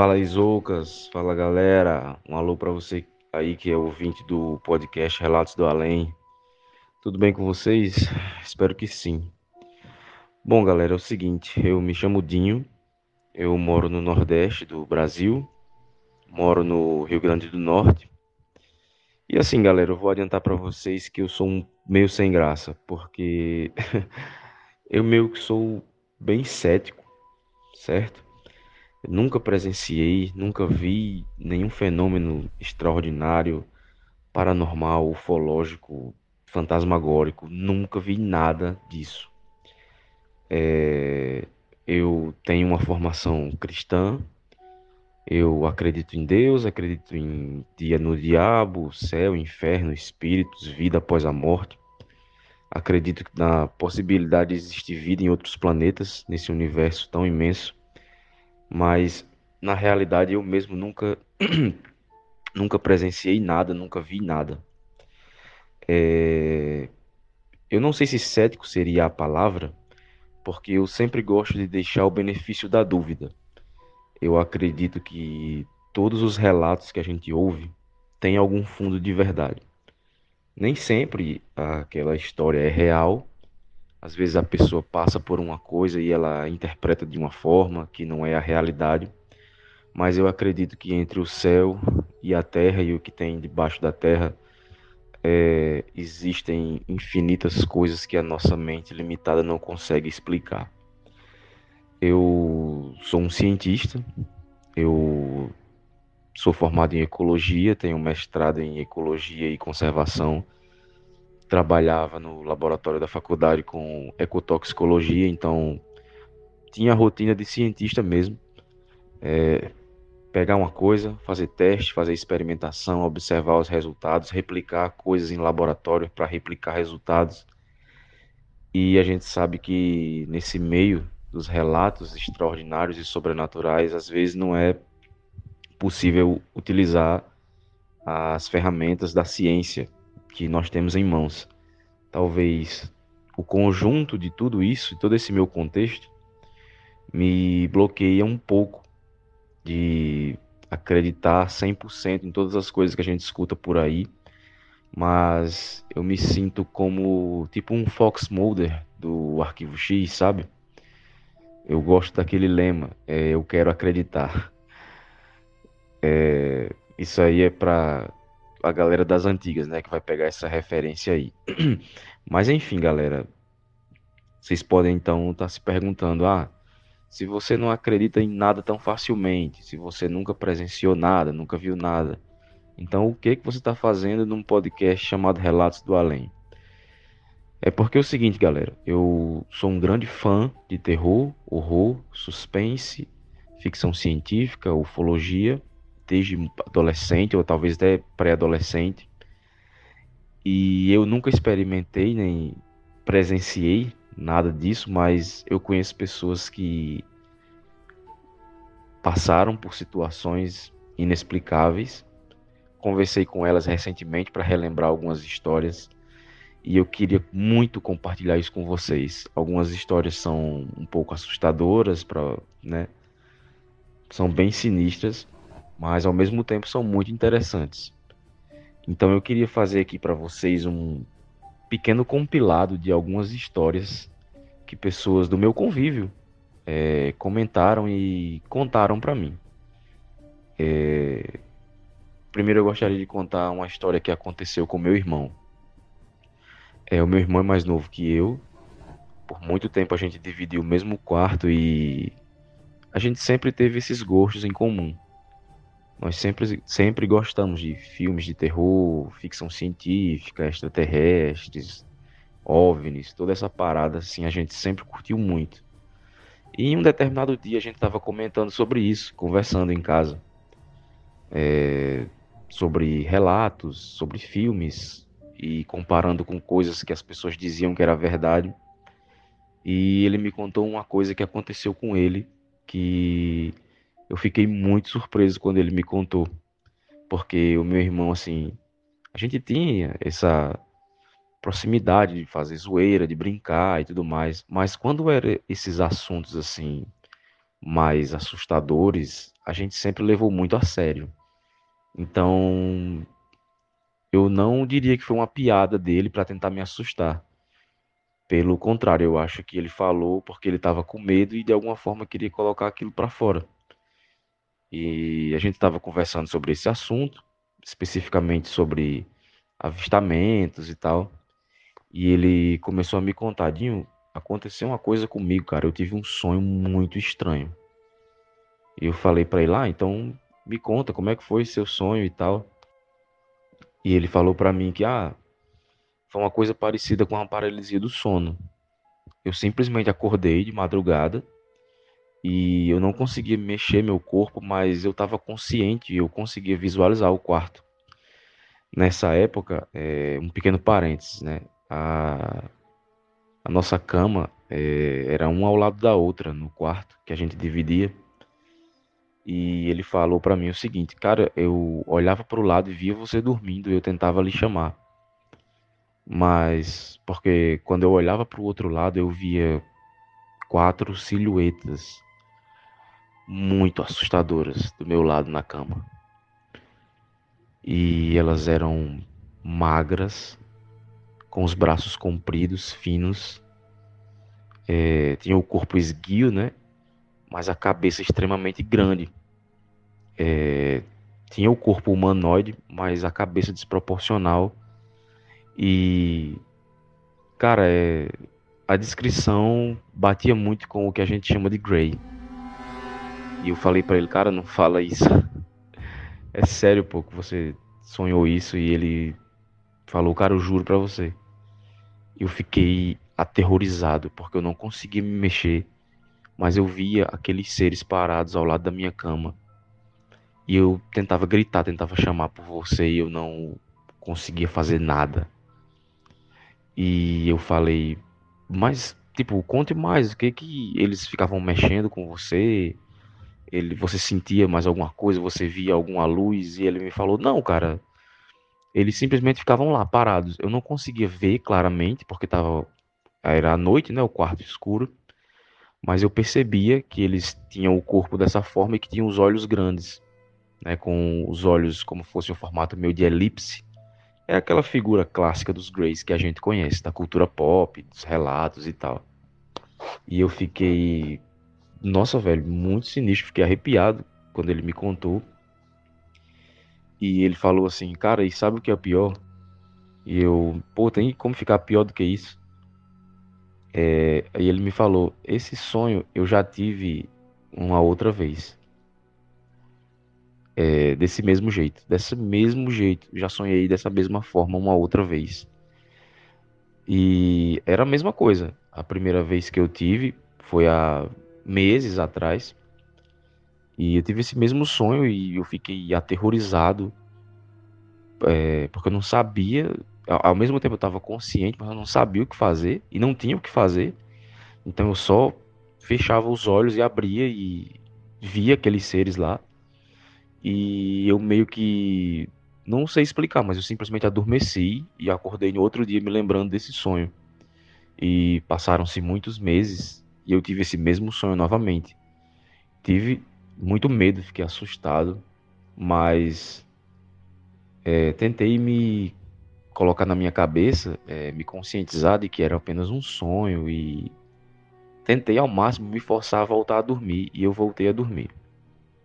Fala Isoucas, fala galera, um alô para você aí que é ouvinte do podcast Relatos do Além. Tudo bem com vocês? Espero que sim. Bom, galera, é o seguinte, eu me chamo Dinho, eu moro no Nordeste do Brasil, moro no Rio Grande do Norte. E assim, galera, eu vou adiantar para vocês que eu sou um meio sem graça, porque eu meio que sou bem cético, certo? Eu nunca presenciei, nunca vi nenhum fenômeno extraordinário, paranormal, ufológico, fantasmagórico. Nunca vi nada disso. É, eu tenho uma formação cristã. Eu acredito em Deus, acredito em dia no diabo, céu, inferno, espíritos, vida após a morte. Acredito na possibilidade de existir vida em outros planetas, nesse universo tão imenso mas na realidade eu mesmo nunca nunca presenciei nada, nunca vi nada. É... Eu não sei se cético seria a palavra, porque eu sempre gosto de deixar o benefício da dúvida. Eu acredito que todos os relatos que a gente ouve têm algum fundo de verdade. Nem sempre aquela história é real, às vezes a pessoa passa por uma coisa e ela interpreta de uma forma que não é a realidade. Mas eu acredito que entre o céu e a terra e o que tem debaixo da terra é, existem infinitas coisas que a nossa mente limitada não consegue explicar. Eu sou um cientista, eu sou formado em ecologia, tenho mestrado em ecologia e conservação trabalhava no laboratório da faculdade com ecotoxicologia, então tinha a rotina de cientista mesmo. É, pegar uma coisa, fazer teste, fazer experimentação, observar os resultados, replicar coisas em laboratório para replicar resultados. E a gente sabe que nesse meio dos relatos extraordinários e sobrenaturais, às vezes não é possível utilizar as ferramentas da ciência que nós temos em mãos. Talvez o conjunto de tudo isso, todo esse meu contexto, me bloqueia um pouco de acreditar 100% em todas as coisas que a gente escuta por aí, mas eu me sinto como tipo um Fox Mulder do Arquivo X, sabe? Eu gosto daquele lema, é, eu quero acreditar. É, isso aí é para a galera das antigas, né, que vai pegar essa referência aí. Mas enfim, galera, vocês podem então estar tá se perguntando: ah, se você não acredita em nada tão facilmente, se você nunca presenciou nada, nunca viu nada, então o que que você está fazendo num podcast chamado Relatos do Além? É porque é o seguinte, galera, eu sou um grande fã de terror, horror, suspense, ficção científica, ufologia desde adolescente ou talvez até pré-adolescente. E eu nunca experimentei nem presenciei nada disso, mas eu conheço pessoas que passaram por situações inexplicáveis. Conversei com elas recentemente para relembrar algumas histórias e eu queria muito compartilhar isso com vocês. Algumas histórias são um pouco assustadoras, para, né? São bem sinistras, mas ao mesmo tempo são muito interessantes. Então eu queria fazer aqui para vocês um pequeno compilado de algumas histórias que pessoas do meu convívio é, comentaram e contaram para mim. É... Primeiro eu gostaria de contar uma história que aconteceu com meu irmão. É, o meu irmão é mais novo que eu. Por muito tempo a gente dividiu o mesmo quarto e a gente sempre teve esses gostos em comum. Nós sempre, sempre gostamos de filmes de terror, ficção científica, extraterrestres, OVNIs, toda essa parada, assim, a gente sempre curtiu muito. E em um determinado dia a gente estava comentando sobre isso, conversando em casa. É, sobre relatos, sobre filmes, e comparando com coisas que as pessoas diziam que era verdade. E ele me contou uma coisa que aconteceu com ele, que eu fiquei muito surpreso quando ele me contou. Porque o meu irmão, assim, a gente tinha essa proximidade de fazer zoeira, de brincar e tudo mais, mas quando eram esses assuntos assim mais assustadores, a gente sempre levou muito a sério. Então, eu não diria que foi uma piada dele para tentar me assustar. Pelo contrário, eu acho que ele falou porque ele estava com medo e de alguma forma queria colocar aquilo para fora. E a gente estava conversando sobre esse assunto, especificamente sobre avistamentos e tal. E ele começou a me contar, Dinho, aconteceu uma coisa comigo, cara. Eu tive um sonho muito estranho. E eu falei para ele, ah, então me conta como é que foi seu sonho e tal. E ele falou para mim que, ah, foi uma coisa parecida com a paralisia do sono. Eu simplesmente acordei de madrugada e eu não conseguia mexer meu corpo, mas eu estava consciente e eu conseguia visualizar o quarto. Nessa época, é, um pequeno parênteses, né? A, a nossa cama é, era uma ao lado da outra no quarto que a gente dividia. E ele falou para mim o seguinte, cara, eu olhava para o lado e via você dormindo e eu tentava lhe chamar. Mas porque quando eu olhava para o outro lado eu via quatro silhuetas muito assustadoras do meu lado na cama. E elas eram magras, com os braços compridos, finos. É, o corpo esguio, né? Mas a cabeça extremamente grande. É, tinha o corpo humanoide, mas a cabeça desproporcional. E, cara, é, a descrição batia muito com o que a gente chama de Grey. E eu falei para ele, cara, não fala isso. É sério, pô, que você sonhou isso e ele falou, cara, eu juro para você eu fiquei aterrorizado porque eu não conseguia me mexer, mas eu via aqueles seres parados ao lado da minha cama. E eu tentava gritar, tentava chamar por você e eu não conseguia fazer nada. E eu falei, mas tipo, conte mais, o que que eles ficavam mexendo com você? Ele, você sentia mais alguma coisa, você via alguma luz? E ele me falou, não, cara, eles simplesmente ficavam lá parados. Eu não conseguia ver claramente porque tava era à noite, né, o quarto escuro, mas eu percebia que eles tinham o corpo dessa forma e que tinham os olhos grandes, né, com os olhos como fosse um formato meio de elipse. É aquela figura clássica dos Greys que a gente conhece, da cultura pop, dos relatos e tal. E eu fiquei, nossa, velho, muito sinistro, fiquei arrepiado quando ele me contou. E ele falou assim, cara, e sabe o que é pior? E eu, pô, tem como ficar pior do que isso? É, e ele me falou, esse sonho eu já tive uma outra vez. É, desse mesmo jeito, desse mesmo jeito, já sonhei dessa mesma forma uma outra vez. E era a mesma coisa. A primeira vez que eu tive foi há meses atrás. E eu tive esse mesmo sonho e eu fiquei aterrorizado, é, porque eu não sabia, ao mesmo tempo eu estava consciente, mas eu não sabia o que fazer e não tinha o que fazer. Então eu só fechava os olhos e abria e via aqueles seres lá. E eu meio que não sei explicar, mas eu simplesmente adormeci e acordei no outro dia me lembrando desse sonho. E passaram-se muitos meses e eu tive esse mesmo sonho novamente. Tive muito medo, fiquei assustado, mas é, tentei me colocar na minha cabeça, é, me conscientizar de que era apenas um sonho e tentei ao máximo me forçar a voltar a dormir e eu voltei a dormir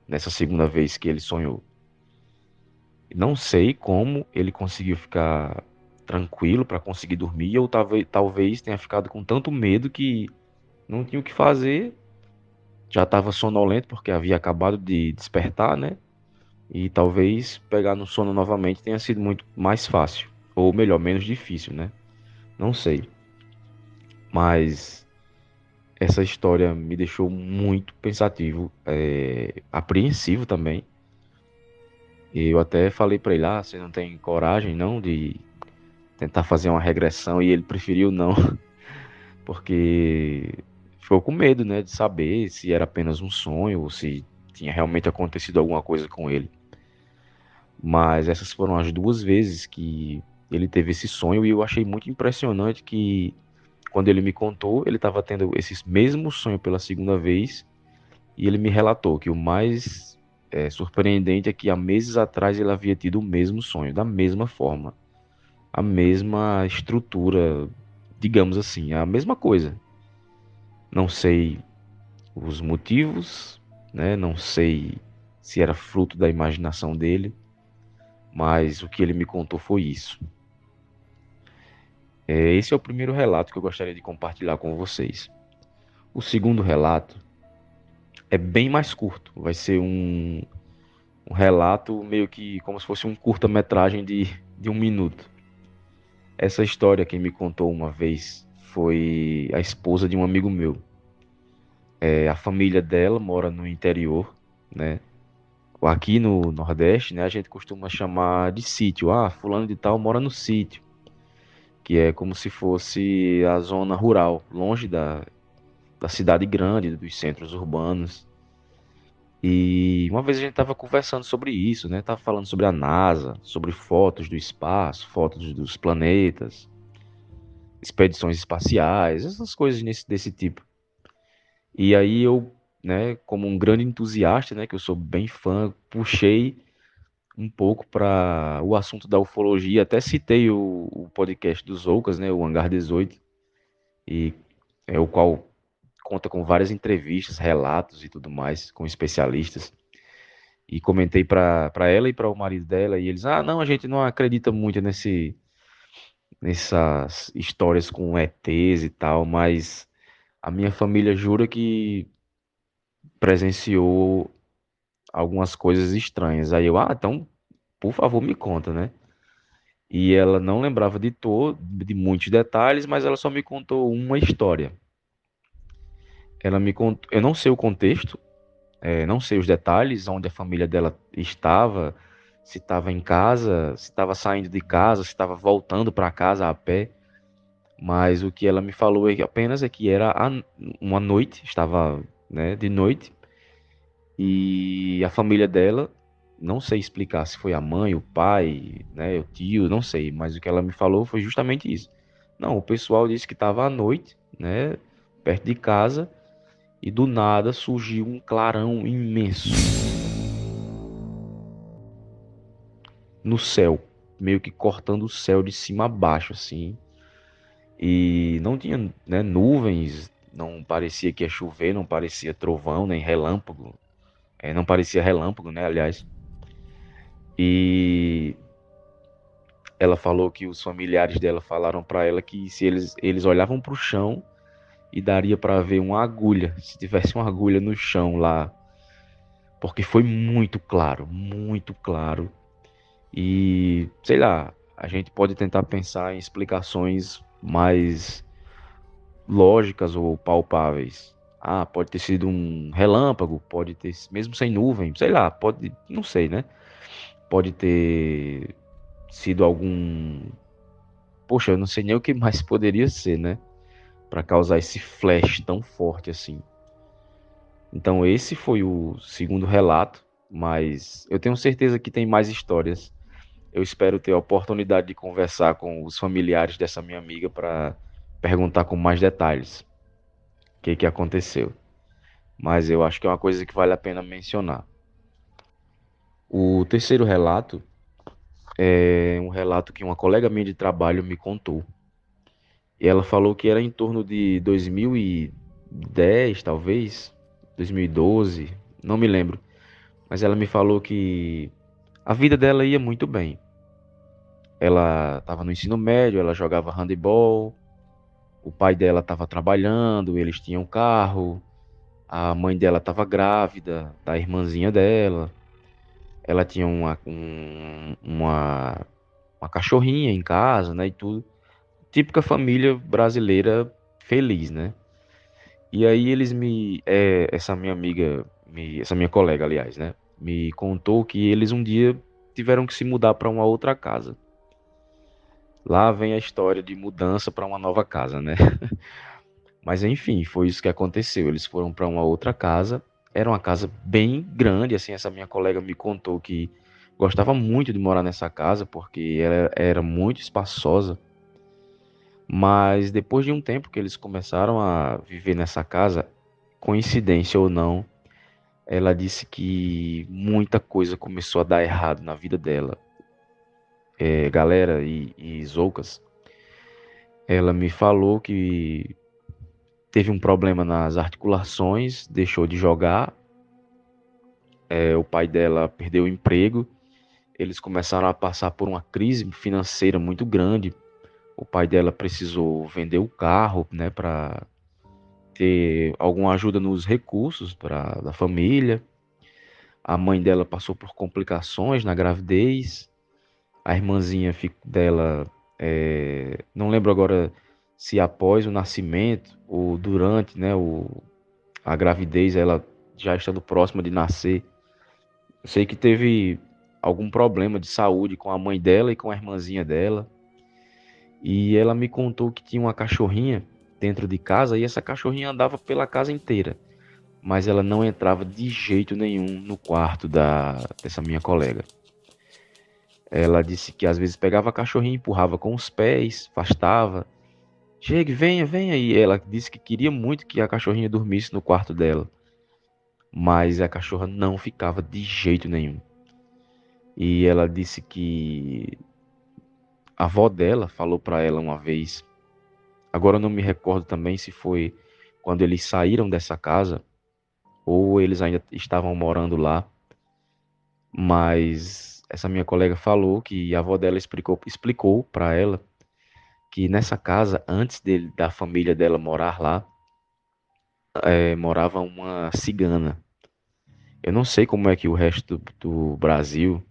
nessa segunda vez que ele sonhou. Não sei como ele conseguiu ficar tranquilo para conseguir dormir, talvez, talvez tenha ficado com tanto medo que não tinha o que fazer já estava sonolento porque havia acabado de despertar, né? E talvez pegar no sono novamente tenha sido muito mais fácil, ou melhor, menos difícil, né? Não sei. Mas essa história me deixou muito pensativo, é, apreensivo também. Eu até falei para ele: ah, você não tem coragem não de tentar fazer uma regressão e ele preferiu não, porque ficou com medo, né, de saber se era apenas um sonho ou se tinha realmente acontecido alguma coisa com ele. Mas essas foram as duas vezes que ele teve esse sonho e eu achei muito impressionante que quando ele me contou, ele estava tendo esse mesmo sonho pela segunda vez e ele me relatou que o mais é, surpreendente é que há meses atrás ele havia tido o mesmo sonho, da mesma forma, a mesma estrutura, digamos assim, a mesma coisa. Não sei os motivos, né? Não sei se era fruto da imaginação dele, mas o que ele me contou foi isso. É, esse é o primeiro relato que eu gostaria de compartilhar com vocês. O segundo relato é bem mais curto, vai ser um, um relato meio que como se fosse um curta-metragem de, de um minuto. Essa história quem me contou uma vez foi a esposa de um amigo meu. É, a família dela mora no interior, né? Aqui no Nordeste, né, a gente costuma chamar de sítio. Ah, fulano de tal mora no sítio, que é como se fosse a zona rural, longe da, da cidade grande, dos centros urbanos. E uma vez a gente estava conversando sobre isso, né? Tava falando sobre a NASA, sobre fotos do espaço, fotos dos planetas, expedições espaciais, essas coisas nesse, desse tipo. E aí eu, né, como um grande entusiasta, né, que eu sou bem fã, puxei um pouco para o assunto da ufologia, até citei o, o podcast dos Oucas, né, o Hangar 18, e é o qual conta com várias entrevistas, relatos e tudo mais com especialistas. E comentei para ela e para o marido dela e eles, ah, não, a gente não acredita muito nesse nessas histórias com ETs e tal, mas a minha família jura que presenciou algumas coisas estranhas. Aí eu, ah, então, por favor, me conta, né? E ela não lembrava de todo, de muitos detalhes, mas ela só me contou uma história. Ela me contou, eu não sei o contexto, é, não sei os detalhes, onde a família dela estava, se estava em casa, se estava saindo de casa, se estava voltando para casa a pé. Mas o que ela me falou é apenas é que era uma noite, estava né, de noite, e a família dela, não sei explicar se foi a mãe, o pai, né, o tio, não sei, mas o que ela me falou foi justamente isso. Não, o pessoal disse que estava à noite, né, perto de casa, e do nada surgiu um clarão imenso no céu, meio que cortando o céu de cima a baixo, assim. E não tinha né, nuvens, não parecia que ia chover, não parecia trovão, nem relâmpago. É, não parecia relâmpago, né, aliás. E ela falou que os familiares dela falaram para ela que se eles, eles olhavam para o chão, e daria para ver uma agulha, se tivesse uma agulha no chão lá, porque foi muito claro, muito claro. E sei lá, a gente pode tentar pensar em explicações mais lógicas ou palpáveis. Ah, pode ter sido um relâmpago, pode ter, mesmo sem nuvem, sei lá, pode, não sei, né? Pode ter sido algum. Poxa, eu não sei nem o que mais poderia ser, né? para causar esse flash tão forte assim. Então esse foi o segundo relato, mas eu tenho certeza que tem mais histórias. Eu espero ter a oportunidade de conversar com os familiares dessa minha amiga para perguntar com mais detalhes o que, que aconteceu. Mas eu acho que é uma coisa que vale a pena mencionar. O terceiro relato é um relato que uma colega minha de trabalho me contou. E ela falou que era em torno de 2010, talvez, 2012, não me lembro. Mas ela me falou que a vida dela ia muito bem. Ela estava no ensino médio, ela jogava handebol, o pai dela estava trabalhando, eles tinham carro, a mãe dela estava grávida da irmãzinha dela, ela tinha uma, um, uma, uma cachorrinha em casa, né, e tudo típica família brasileira feliz, né? E aí eles me, é, essa minha amiga, me, essa minha colega, aliás, né, me contou que eles um dia tiveram que se mudar para uma outra casa. Lá vem a história de mudança para uma nova casa, né? Mas enfim, foi isso que aconteceu. Eles foram para uma outra casa. Era uma casa bem grande, assim, essa minha colega me contou que gostava muito de morar nessa casa porque ela era muito espaçosa. Mas depois de um tempo que eles começaram a viver nessa casa, coincidência ou não, ela disse que muita coisa começou a dar errado na vida dela. É, galera e, e Zoucas, ela me falou que teve um problema nas articulações, deixou de jogar. É, o pai dela perdeu o emprego. Eles começaram a passar por uma crise financeira muito grande o pai dela precisou vender o carro, né, para ter alguma ajuda nos recursos para da família. A mãe dela passou por complicações na gravidez. A irmãzinha dela, é, não lembro agora se após o nascimento ou durante, né, o, a gravidez, ela já estando próxima de nascer. Eu sei que teve algum problema de saúde com a mãe dela e com a irmãzinha dela. E ela me contou que tinha uma cachorrinha dentro de casa e essa cachorrinha andava pela casa inteira, mas ela não entrava de jeito nenhum no quarto da dessa minha colega. Ela disse que às vezes pegava a cachorrinha, empurrava com os pés, afastava. Chegue, venha, venha. E ela disse que queria muito que a cachorrinha dormisse no quarto dela. Mas a cachorra não ficava de jeito nenhum. E ela disse que a avó dela falou para ela uma vez. Agora eu não me recordo também se foi quando eles saíram dessa casa ou eles ainda estavam morando lá. Mas essa minha colega falou que a avó dela explicou explicou para ela que nessa casa antes dele, da família dela morar lá é, morava uma cigana. Eu não sei como é que o resto do, do Brasil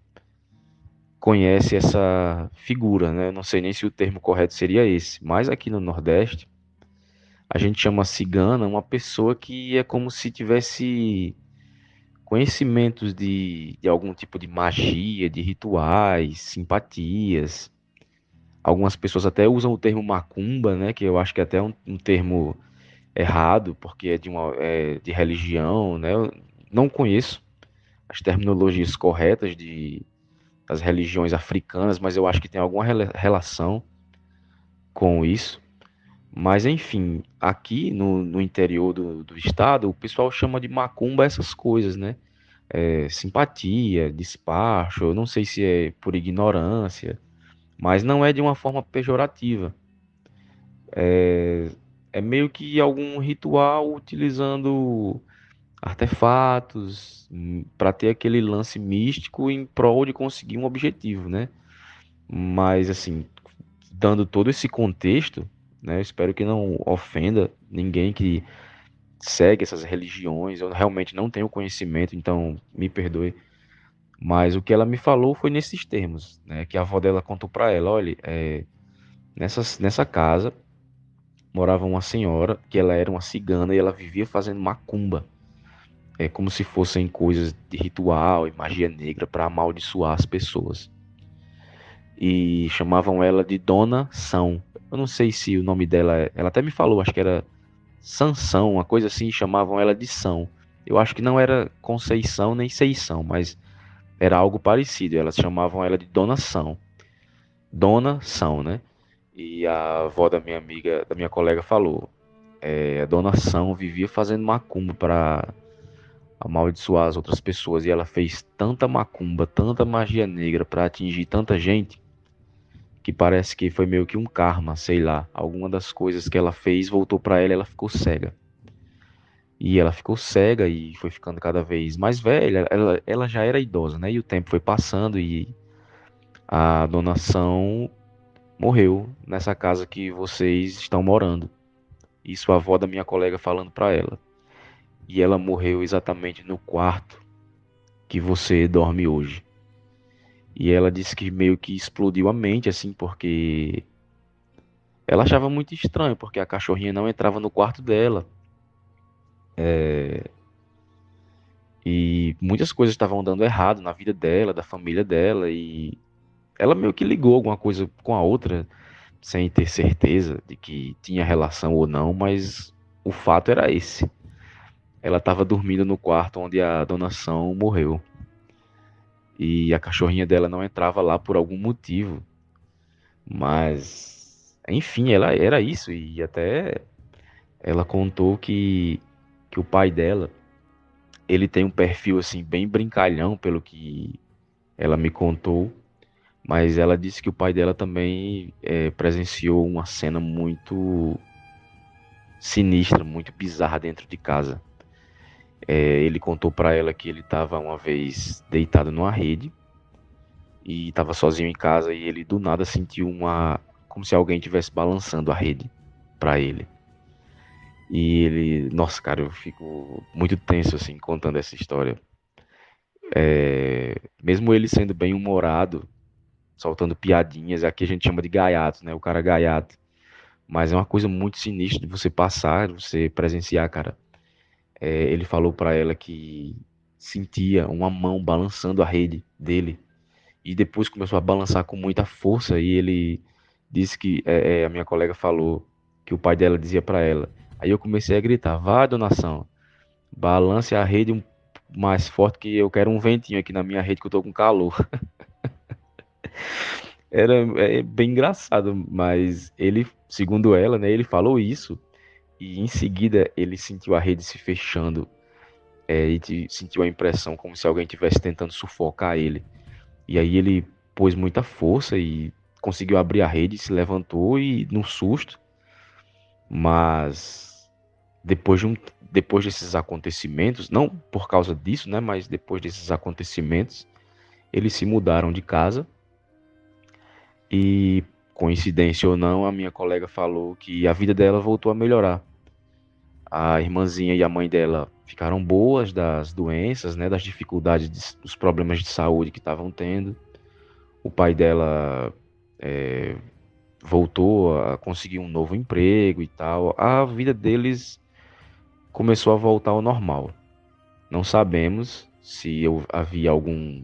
conhece essa figura, né? Eu não sei nem se o termo correto seria esse, mas aqui no Nordeste a gente chama cigana uma pessoa que é como se tivesse conhecimentos de, de algum tipo de magia, de rituais, simpatias. Algumas pessoas até usam o termo macumba, né? Que eu acho que é até um, um termo errado, porque é de, uma, é de religião, né? Eu não conheço as terminologias corretas de das religiões africanas, mas eu acho que tem alguma relação com isso. Mas enfim, aqui no, no interior do, do, estado, o pessoal chama de macumba essas coisas, né? É, simpatia, despacho, eu não sei se é por ignorância, mas não é de uma forma pejorativa. É, é meio que algum ritual utilizando artefatos, hum, para ter aquele lance místico em prol de conseguir um objetivo, né? Mas assim, dando todo esse contexto, né? Espero que não ofenda ninguém que segue essas religiões. Eu realmente não tenho conhecimento, então me perdoe. Mas o que ela me falou foi nesses termos, né? Que a avó dela contou para ela, olha, é, nessa, nessa casa morava uma senhora que ela era uma cigana e ela vivia fazendo macumba é como se fossem coisas de ritual e magia negra para amaldiçoar as pessoas. E chamavam ela de Dona São. Eu não sei se o nome dela, é, ela até me falou, acho que era Sansão, uma coisa assim, chamavam ela de São. Eu acho que não era Conceição nem Seição, mas era algo parecido. Elas chamavam ela de Dona São. Dona São, né? E a avó da minha amiga, da minha colega falou, é, a Dona São vivia fazendo macumba para amaldiçoar as outras pessoas e ela fez tanta macumba, tanta magia negra para atingir tanta gente que parece que foi meio que um karma, sei lá. Alguma das coisas que ela fez voltou para ela e ela ficou cega. E ela ficou cega e foi ficando cada vez mais velha. Ela, ela já era idosa, né? E o tempo foi passando e a donação morreu nessa casa que vocês estão morando. Isso a avó da minha colega falando para ela e ela morreu exatamente no quarto que você dorme hoje. E ela disse que meio que explodiu a mente, assim, porque ela achava muito estranho, porque a cachorrinha não entrava no quarto dela. É... E muitas coisas estavam dando errado na vida dela, da família dela, e ela meio que ligou alguma coisa com a outra, sem ter certeza de que tinha relação ou não, mas o fato era esse. Ela estava dormindo no quarto onde a donação morreu. E a cachorrinha dela não entrava lá por algum motivo. Mas, enfim, ela era isso. E até ela contou que, que o pai dela, ele tem um perfil assim bem brincalhão, pelo que ela me contou. Mas ela disse que o pai dela também é, presenciou uma cena muito sinistra, muito bizarra dentro de casa. É, ele contou para ela que ele estava uma vez deitado numa rede e estava sozinho em casa e ele do nada sentiu uma como se alguém estivesse balançando a rede para ele. E ele, nossa, cara, eu fico muito tenso assim contando essa história. É, mesmo ele sendo bem humorado, soltando piadinhas, aqui a gente chama de gaiato, né? O cara gaiato. Mas é uma coisa muito sinistra de você passar, de você presenciar, cara é, ele falou para ela que sentia uma mão balançando a rede dele e depois começou a balançar com muita força e ele disse que é, é, a minha colega falou que o pai dela dizia para ela. Aí eu comecei a gritar: "Vai, donação, balance a rede um, mais forte que eu quero um ventinho aqui na minha rede que eu tô com calor". Era é, bem engraçado, mas ele, segundo ela, né, ele falou isso e em seguida ele sentiu a rede se fechando é, e sentiu a impressão como se alguém estivesse tentando sufocar ele. E aí ele pôs muita força e conseguiu abrir a rede, se levantou e no susto. Mas depois de um, depois desses acontecimentos, não por causa disso, né, mas depois desses acontecimentos, eles se mudaram de casa. E coincidência ou não, a minha colega falou que a vida dela voltou a melhorar. A irmãzinha e a mãe dela ficaram boas das doenças, né, das dificuldades, dos problemas de saúde que estavam tendo. O pai dela é, voltou a conseguir um novo emprego e tal. A vida deles começou a voltar ao normal. Não sabemos se havia algum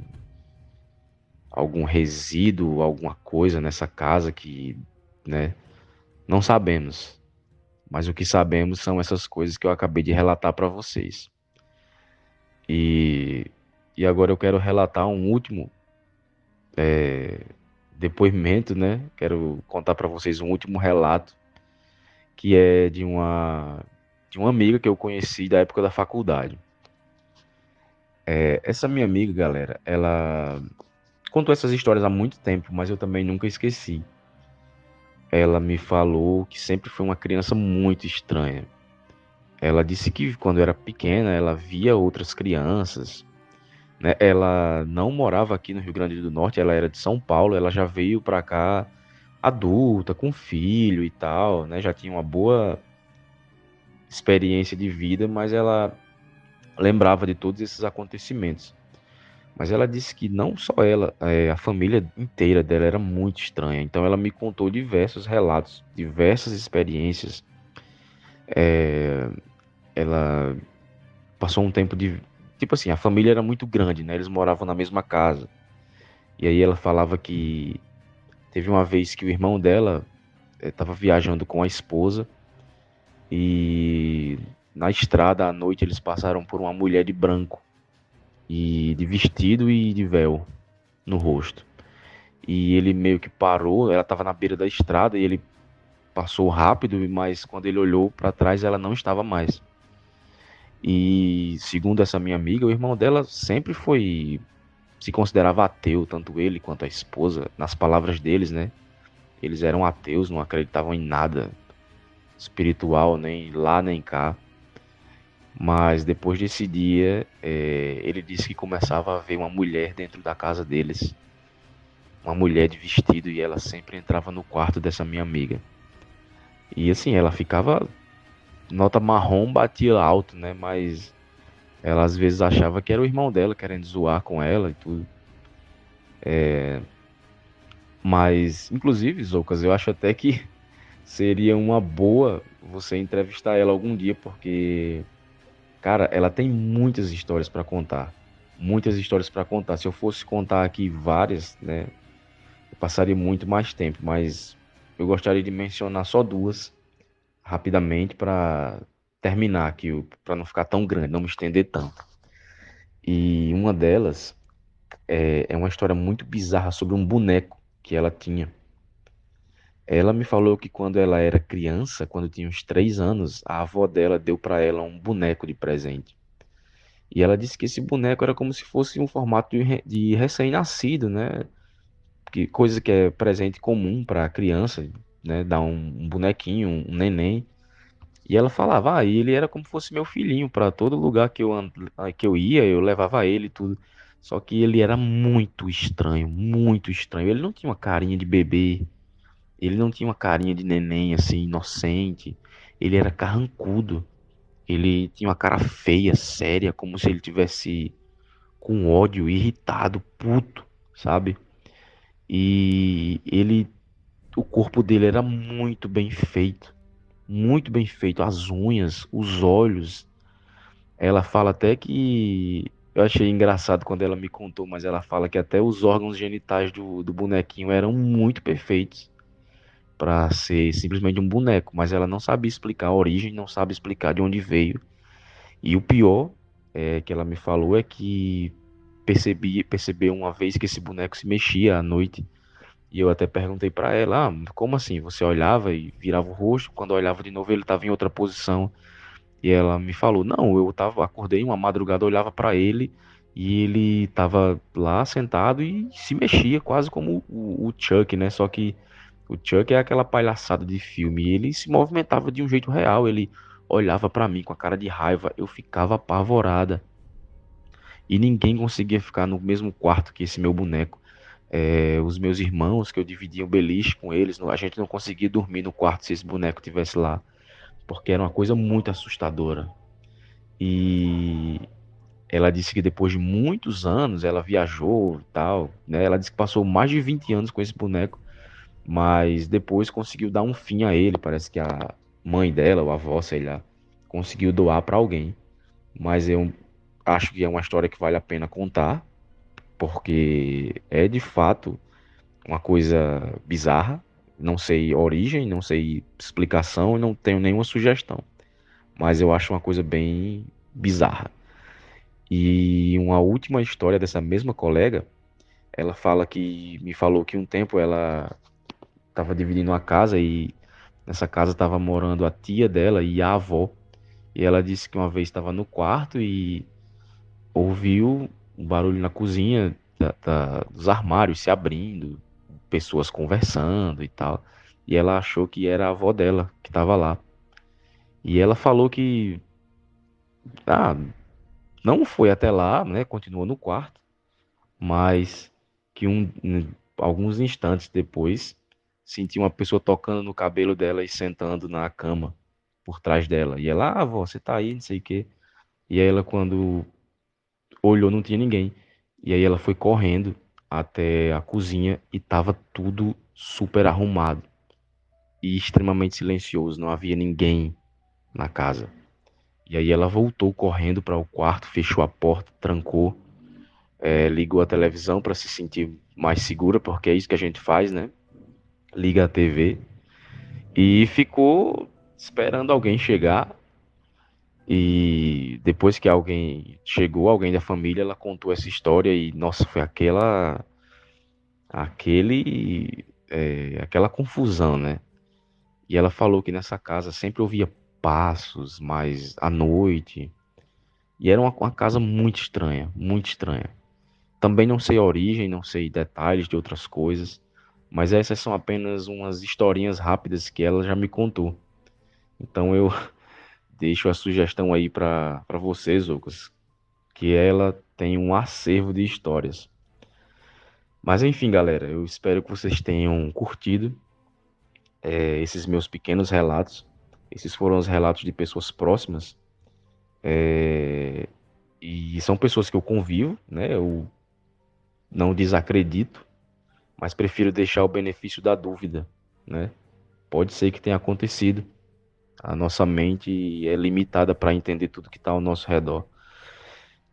algum resíduo, alguma coisa nessa casa que, né, não sabemos. Mas o que sabemos são essas coisas que eu acabei de relatar para vocês. E, e agora eu quero relatar um último é, depoimento, né? Quero contar para vocês um último relato que é de uma de uma amiga que eu conheci da época da faculdade. É, essa minha amiga, galera, ela contou essas histórias há muito tempo, mas eu também nunca esqueci. Ela me falou que sempre foi uma criança muito estranha. Ela disse que quando era pequena ela via outras crianças. Né? Ela não morava aqui no Rio Grande do Norte, ela era de São Paulo. Ela já veio para cá adulta, com filho e tal, né? Já tinha uma boa experiência de vida, mas ela lembrava de todos esses acontecimentos. Mas ela disse que não só ela, é, a família inteira dela era muito estranha. Então ela me contou diversos relatos, diversas experiências. É, ela passou um tempo de. Tipo assim, a família era muito grande, né? Eles moravam na mesma casa. E aí ela falava que teve uma vez que o irmão dela estava é, viajando com a esposa e na estrada à noite eles passaram por uma mulher de branco e de vestido e de véu no rosto. E ele meio que parou, ela estava na beira da estrada e ele passou rápido, mas quando ele olhou para trás ela não estava mais. E segundo essa minha amiga, o irmão dela sempre foi se considerava ateu, tanto ele quanto a esposa, nas palavras deles, né? Eles eram ateus, não acreditavam em nada espiritual, nem lá nem cá. Mas depois desse dia, é, ele disse que começava a ver uma mulher dentro da casa deles. Uma mulher de vestido e ela sempre entrava no quarto dessa minha amiga. E assim, ela ficava. Nota marrom batia alto, né? Mas ela às vezes achava que era o irmão dela querendo zoar com ela e tudo. É... Mas, inclusive, Zoucas, eu acho até que seria uma boa você entrevistar ela algum dia, porque, cara, ela tem muitas histórias para contar. Muitas histórias para contar. Se eu fosse contar aqui várias, né, eu passaria muito mais tempo, mas eu gostaria de mencionar só duas rapidamente para terminar aqui, para não ficar tão grande, não me estender tanto. E uma delas é, é uma história muito bizarra sobre um boneco que ela tinha. Ela me falou que quando ela era criança, quando tinha uns três anos, a avó dela deu para ela um boneco de presente. E ela disse que esse boneco era como se fosse um formato de, recém-nascido, né? Que coisa que é presente comum para criança, né? Dar um, um bonequinho, um, um neném. E ela falava, ah, ele era como se fosse meu filhinho, para todo lugar que eu, que eu ia, eu levava ele e tudo. Só que ele era muito estranho, muito estranho. Ele não tinha uma carinha de bebê, ele não tinha uma carinha de neném assim, inocente. Ele era carrancudo. Ele tinha uma cara feia, séria, como se ele tivesse com ódio, irritado, puto, sabe? E ele o corpo dele era muito bem feito, muito bem feito, as unhas, os olhos. Ela fala até que eu achei engraçado quando ela me contou, mas ela fala que até os órgãos genitais do, do bonequinho eram muito perfeitos para ser simplesmente um boneco, mas ela não sabe explicar a origem, não sabe explicar de onde veio. E o pior é, que ela me falou é que percebi, percebeu uma vez que esse boneco se mexia à noite. E eu até perguntei para ela, ah, como assim? Você olhava e virava o rosto, quando olhava de novo ele estava em outra posição. E ela me falou, não, eu tava, acordei uma madrugada, olhava para ele e ele estava lá sentado e se mexia quase como o, o Chuck, né? Só que o Chuck é aquela palhaçada de filme. Ele se movimentava de um jeito real. Ele olhava para mim com a cara de raiva. Eu ficava apavorada. E ninguém conseguia ficar no mesmo quarto que esse meu boneco. É, os meus irmãos, que eu dividia o beliche com eles, a gente não conseguia dormir no quarto se esse boneco tivesse lá. Porque era uma coisa muito assustadora. E ela disse que depois de muitos anos ela viajou e tal, né? Ela disse que passou mais de 20 anos com esse boneco mas depois conseguiu dar um fim a ele. Parece que a mãe dela, ou a avó, sei lá, conseguiu doar para alguém. Mas eu acho que é uma história que vale a pena contar, porque é de fato uma coisa bizarra. Não sei origem, não sei explicação, não tenho nenhuma sugestão. Mas eu acho uma coisa bem bizarra. E uma última história dessa mesma colega, ela fala que me falou que um tempo ela estava dividindo uma casa e nessa casa estava morando a tia dela e a avó. E ela disse que uma vez estava no quarto e ouviu um barulho na cozinha da, da, dos armários se abrindo, pessoas conversando e tal. E ela achou que era a avó dela que estava lá. E ela falou que ah, não foi até lá, né? Continuou no quarto, mas que um, alguns instantes depois senti uma pessoa tocando no cabelo dela e sentando na cama por trás dela. E ela, ah, avó, você tá aí, não sei o quê. E aí ela, quando olhou, não tinha ninguém. E aí ela foi correndo até a cozinha e tava tudo super arrumado e extremamente silencioso, não havia ninguém na casa. E aí ela voltou correndo para o quarto, fechou a porta, trancou, é, ligou a televisão para se sentir mais segura, porque é isso que a gente faz, né? Liga a TV e ficou esperando alguém chegar. E depois que alguém chegou, alguém da família, ela contou essa história e nossa, foi aquela aquele é, aquela confusão, né? E ela falou que nessa casa sempre ouvia passos, mas à noite. E era uma, uma casa muito estranha, muito estranha. Também não sei a origem, não sei detalhes de outras coisas. Mas essas são apenas umas historinhas rápidas que ela já me contou. Então eu deixo a sugestão aí para vocês, Lucas, que ela tem um acervo de histórias. Mas enfim, galera, eu espero que vocês tenham curtido é, esses meus pequenos relatos. Esses foram os relatos de pessoas próximas. É, e são pessoas que eu convivo, né? Eu não desacredito mas prefiro deixar o benefício da dúvida, né? Pode ser que tenha acontecido. A nossa mente é limitada para entender tudo que está ao nosso redor.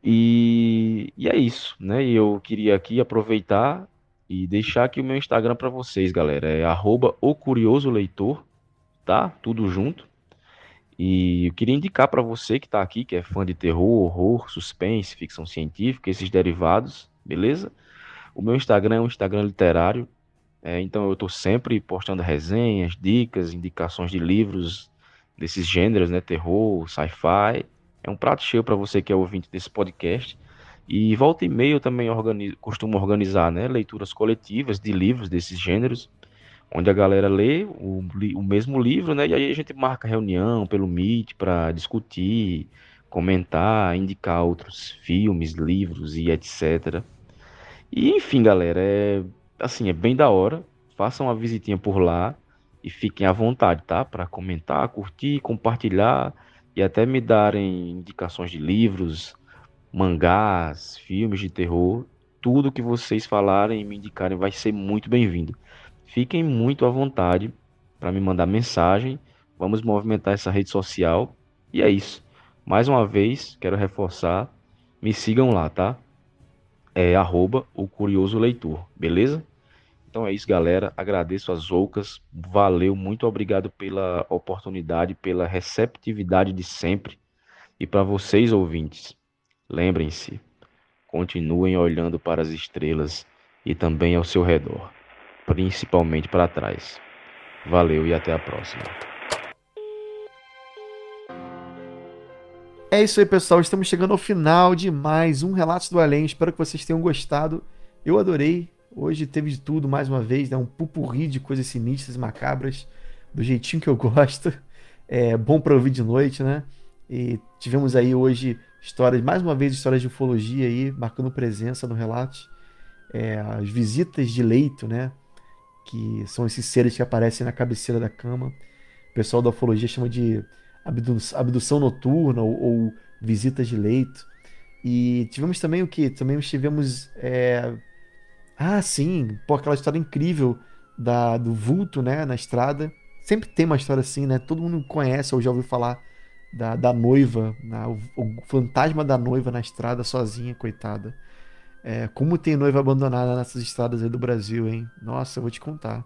E, e, é isso, né? E eu queria aqui aproveitar e deixar aqui o meu Instagram para vocês, galera. É arroba o curioso leitor, tá? Tudo junto. E eu queria indicar para você que está aqui, que é fã de terror, horror, suspense, ficção científica, esses derivados, beleza? O meu Instagram é um Instagram literário, é, então eu estou sempre postando resenhas, dicas, indicações de livros desses gêneros, né? Terror, sci-fi. É um prato cheio para você que é ouvinte desse podcast. E volta e meia eu também organizo, costumo organizar né, leituras coletivas de livros desses gêneros, onde a galera lê o, o mesmo livro, né? E aí a gente marca reunião pelo Meet para discutir, comentar, indicar outros filmes, livros e etc. E enfim, galera, é assim, é bem da hora. Façam uma visitinha por lá e fiquem à vontade, tá? Para comentar, curtir, compartilhar e até me darem indicações de livros, mangás, filmes de terror. Tudo que vocês falarem e me indicarem vai ser muito bem-vindo. Fiquem muito à vontade para me mandar mensagem. Vamos movimentar essa rede social. E é isso. Mais uma vez, quero reforçar, me sigam lá, tá? É arroba o Curioso Leitor, beleza? Então é isso, galera. Agradeço as Oucas. Valeu, muito obrigado pela oportunidade, pela receptividade de sempre. E para vocês, ouvintes, lembrem-se, continuem olhando para as estrelas e também ao seu redor, principalmente para trás. Valeu e até a próxima. É isso aí, pessoal. Estamos chegando ao final de mais um Relatos do Além. Espero que vocês tenham gostado. Eu adorei Hoje teve de tudo mais uma vez, né? um pupurri de coisas sinistras e macabras, do jeitinho que eu gosto. É bom para ouvir de noite, né? E tivemos aí hoje histórias, mais uma vez, histórias de ufologia aí, marcando presença no relato. É, as visitas de leito, né? Que são esses seres que aparecem na cabeceira da cama. O pessoal da ufologia chama de abdução noturna ou, ou visitas de leito. E tivemos também o que? Também tivemos é, ah, sim, pô, aquela história incrível da, do vulto, né, na estrada. Sempre tem uma história assim, né? Todo mundo conhece ou já ouviu falar da, da noiva, na, o, o, fantasma da noiva na estrada sozinha, coitada. É, como tem noiva abandonada nessas estradas aí do Brasil, hein? Nossa, eu vou te contar.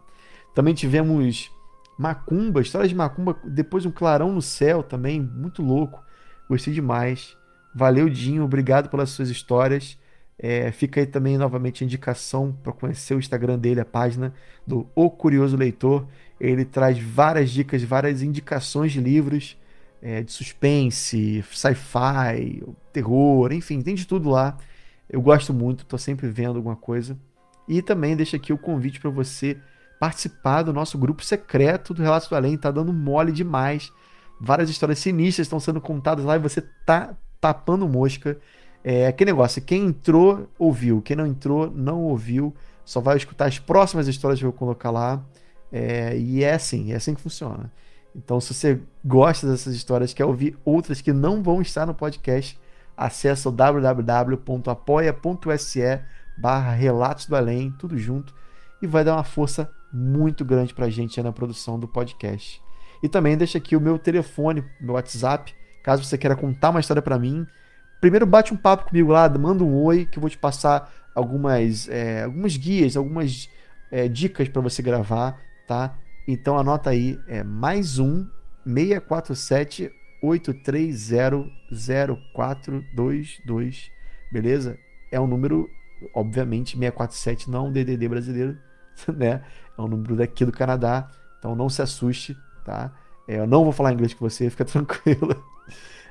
Também tivemos Macumba, histórias de Macumba, depois um clarão no céu também, muito louco. Gostei demais. Valeu, Dinho, obrigado pelas suas histórias. É, fica aí também novamente a indicação para conhecer o Instagram dele, a página do O Curioso Leitor. Ele traz várias dicas, várias indicações de livros é, de suspense, sci-fi, terror, enfim, tem de tudo lá. Eu gosto muito, estou sempre vendo alguma coisa. E também deixa aqui o convite para você participar do nosso grupo secreto do Relatos do Além. Tá dando mole demais. Várias histórias sinistras estão sendo contadas lá e você tá tapando mosca. É aquele negócio, quem entrou, ouviu. Quem não entrou, não ouviu. Só vai escutar as próximas histórias que eu vou colocar lá. É, e é assim, é assim que funciona. Então, se você gosta dessas histórias, quer ouvir outras que não vão estar no podcast, acesse o www.apoia.se barra Relatos do Além, tudo junto, e vai dar uma força muito grande pra gente na produção do podcast. E também deixa aqui o meu telefone, meu WhatsApp, caso você queira contar uma história para mim, Primeiro bate um papo comigo lá, manda um oi, que eu vou te passar algumas, é, algumas guias, algumas é, dicas para você gravar, tá? Então anota aí, é mais um 647 8300422, beleza? É um número, obviamente, 647 não é um DDD brasileiro, né? É um número daqui do Canadá, então não se assuste, tá? É, eu não vou falar inglês com você, fica tranquilo.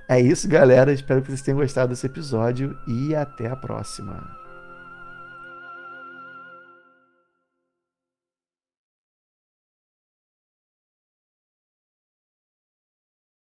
É isso, galera. Espero que vocês tenham gostado desse episódio e até a próxima.